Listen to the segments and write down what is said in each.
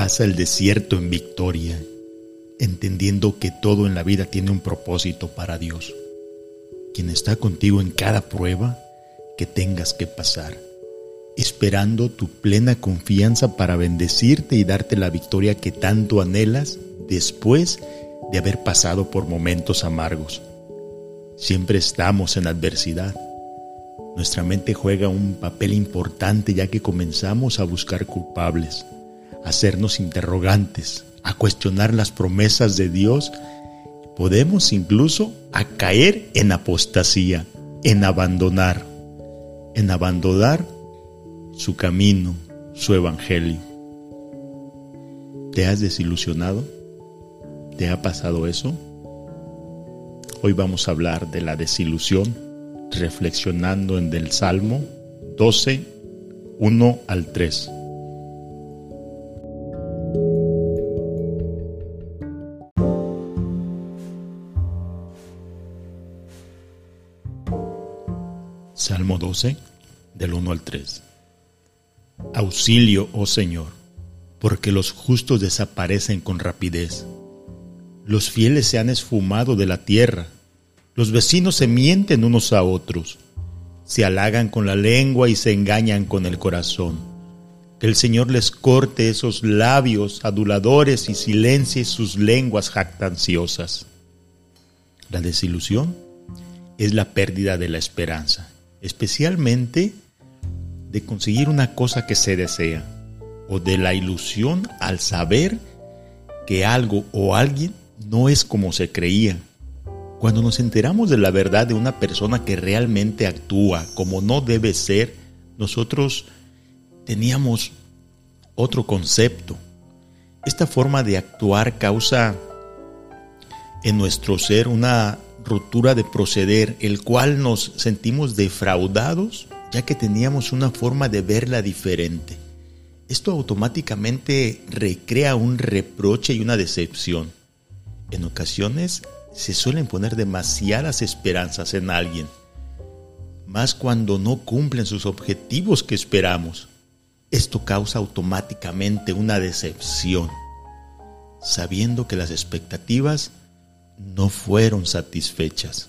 Pasa el desierto en victoria, entendiendo que todo en la vida tiene un propósito para Dios, quien está contigo en cada prueba que tengas que pasar, esperando tu plena confianza para bendecirte y darte la victoria que tanto anhelas después de haber pasado por momentos amargos. Siempre estamos en adversidad. Nuestra mente juega un papel importante ya que comenzamos a buscar culpables hacernos interrogantes, a cuestionar las promesas de Dios, podemos incluso a caer en apostasía, en abandonar, en abandonar su camino, su evangelio. ¿Te has desilusionado? ¿Te ha pasado eso? Hoy vamos a hablar de la desilusión, reflexionando en el Salmo 12, 1 al 3. Salmo 12, del 1 al 3. Auxilio, oh Señor, porque los justos desaparecen con rapidez. Los fieles se han esfumado de la tierra. Los vecinos se mienten unos a otros. Se halagan con la lengua y se engañan con el corazón. Que el Señor les corte esos labios aduladores y silencie sus lenguas jactanciosas. La desilusión es la pérdida de la esperanza especialmente de conseguir una cosa que se desea o de la ilusión al saber que algo o alguien no es como se creía. Cuando nos enteramos de la verdad de una persona que realmente actúa como no debe ser, nosotros teníamos otro concepto. Esta forma de actuar causa en nuestro ser una ruptura de proceder, el cual nos sentimos defraudados ya que teníamos una forma de verla diferente. Esto automáticamente recrea un reproche y una decepción. En ocasiones se suelen poner demasiadas esperanzas en alguien, más cuando no cumplen sus objetivos que esperamos. Esto causa automáticamente una decepción, sabiendo que las expectativas no fueron satisfechas.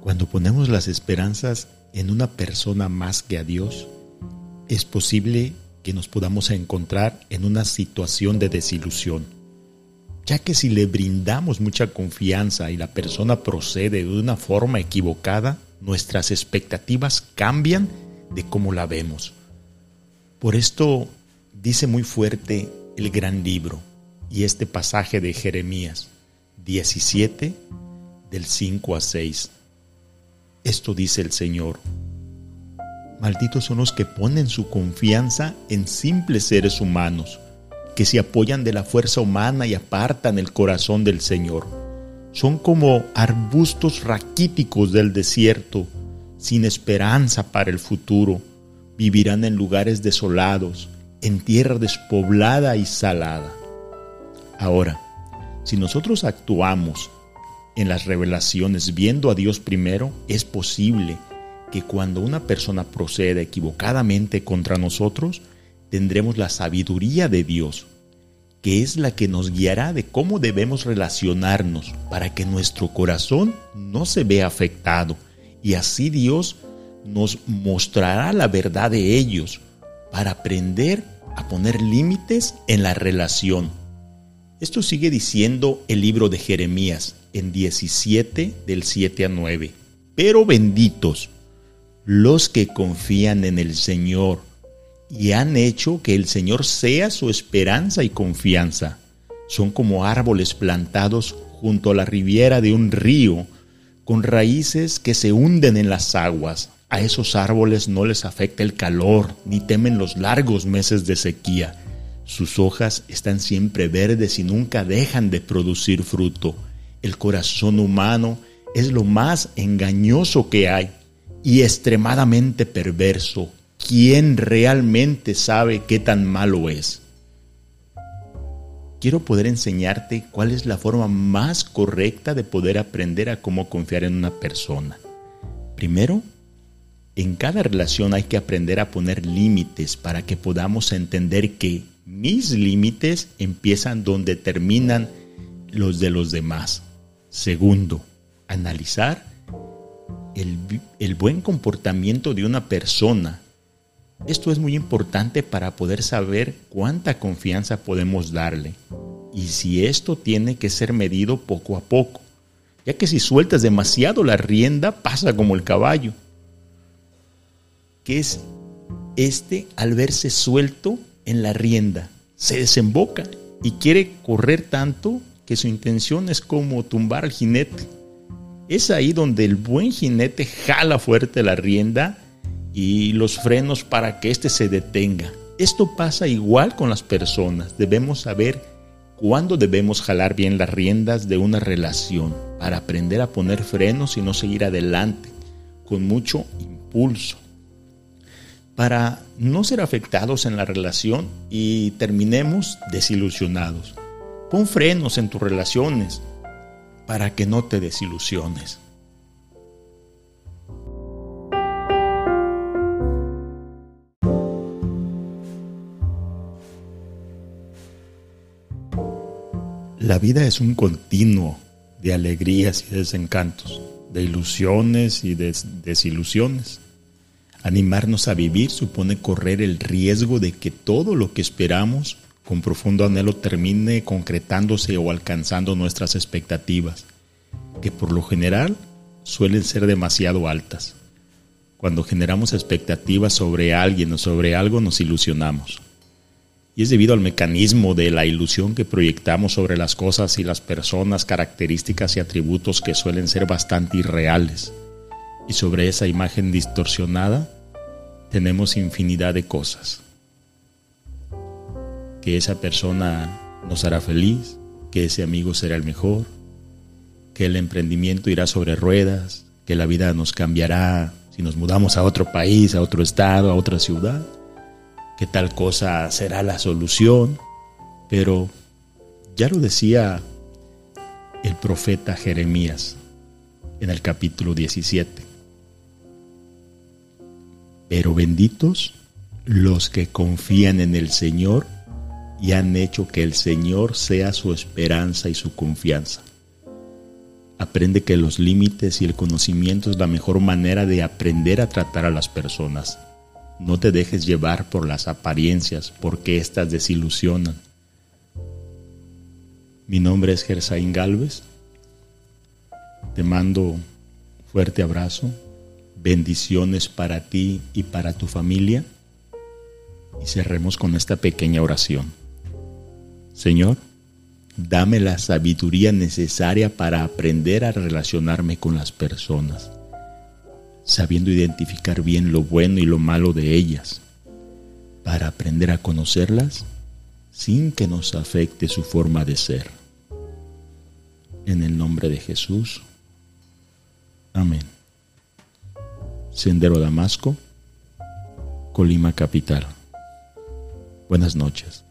Cuando ponemos las esperanzas en una persona más que a Dios, es posible que nos podamos encontrar en una situación de desilusión, ya que si le brindamos mucha confianza y la persona procede de una forma equivocada, nuestras expectativas cambian de cómo la vemos. Por esto dice muy fuerte el gran libro y este pasaje de Jeremías 17 del 5 a 6. Esto dice el Señor. Malditos son los que ponen su confianza en simples seres humanos, que se apoyan de la fuerza humana y apartan el corazón del Señor son como arbustos raquíticos del desierto, sin esperanza para el futuro. Vivirán en lugares desolados, en tierra despoblada y salada. Ahora, si nosotros actuamos en las revelaciones viendo a Dios primero, es posible que cuando una persona proceda equivocadamente contra nosotros, tendremos la sabiduría de Dios que es la que nos guiará de cómo debemos relacionarnos para que nuestro corazón no se vea afectado y así Dios nos mostrará la verdad de ellos para aprender a poner límites en la relación. Esto sigue diciendo el libro de Jeremías en 17 del 7 a 9. Pero benditos los que confían en el Señor y han hecho que el Señor sea su esperanza y confianza. Son como árboles plantados junto a la riviera de un río, con raíces que se hunden en las aguas. A esos árboles no les afecta el calor, ni temen los largos meses de sequía. Sus hojas están siempre verdes y nunca dejan de producir fruto. El corazón humano es lo más engañoso que hay y extremadamente perverso. ¿Quién realmente sabe qué tan malo es? quiero poder enseñarte cuál es la forma más correcta de poder aprender a cómo confiar en una persona. Primero, en cada relación hay que aprender a poner límites para que podamos entender que mis límites empiezan donde terminan los de los demás. Segundo, analizar el, el, buen comportamiento de una persona. Esto es muy importante para poder saber cuánta confianza podemos darle y si esto tiene que ser medido poco a poco, ya que si sueltas demasiado la rienda pasa como el caballo que es este al verse suelto en la rienda. Se desemboca y quiere correr tanto que su intención es como tumbar al jinete. Es ahí donde el buen jinete jala fuerte la rienda y los frenos para que éste se detenga. Esto pasa igual con las personas. Debemos saber cuándo debemos jalar bien las riendas de una relación para aprender a poner frenos y no seguir adelante con mucho impulso para no ser afectados en la relación y terminemos desilusionados. Pon frenos en tus relaciones para que no te desilusiones. La vida es un continuo de alegrías y desencantos, de ilusiones y desilusiones. Animarnos a vivir supone correr el riesgo de que todo lo que esperamos con profundo anhelo termine concretándose o alcanzando nuestras expectativas, que por lo general suelen ser demasiado altas. Cuando generamos expectativas sobre alguien o sobre algo nos ilusionamos. Y es debido al mecanismo de la ilusión que proyectamos sobre las cosas y las personas, características y atributos que suelen ser bastante irreales y sobre esa imagen distorsionada tenemos infinidad de cosas. Que esa persona nos hará feliz, que ese amigo será el mejor, que el emprendimiento irá sobre ruedas, que la vida nos cambiará si nos mudamos a otro país, a otro estado, a otra ciudad, que tal cosa será la solución, pero ya lo decía el profeta Jeremías en el capítulo 17. Pero benditos los que confían en el Señor y han hecho que el Señor sea su esperanza y su confianza. Aprende que los límites y el conocimiento es la mejor manera de aprender a tratar a las personas. No te dejes llevar por las apariencias, porque éstas desilusionan. Mi nombre es Gersaín Galvez. Te mando fuerte abrazo bendiciones para ti y para tu familia. Y cerremos con esta pequeña oración. Señor, dame la sabiduría necesaria para aprender a relacionarme con las personas, sabiendo identificar bien lo bueno y lo malo de ellas, para aprender a conocerlas sin que nos afecte su forma de ser. En el nombre de Jesús. Amén. Sendero Damasco, Colima Capital. Buenas noches.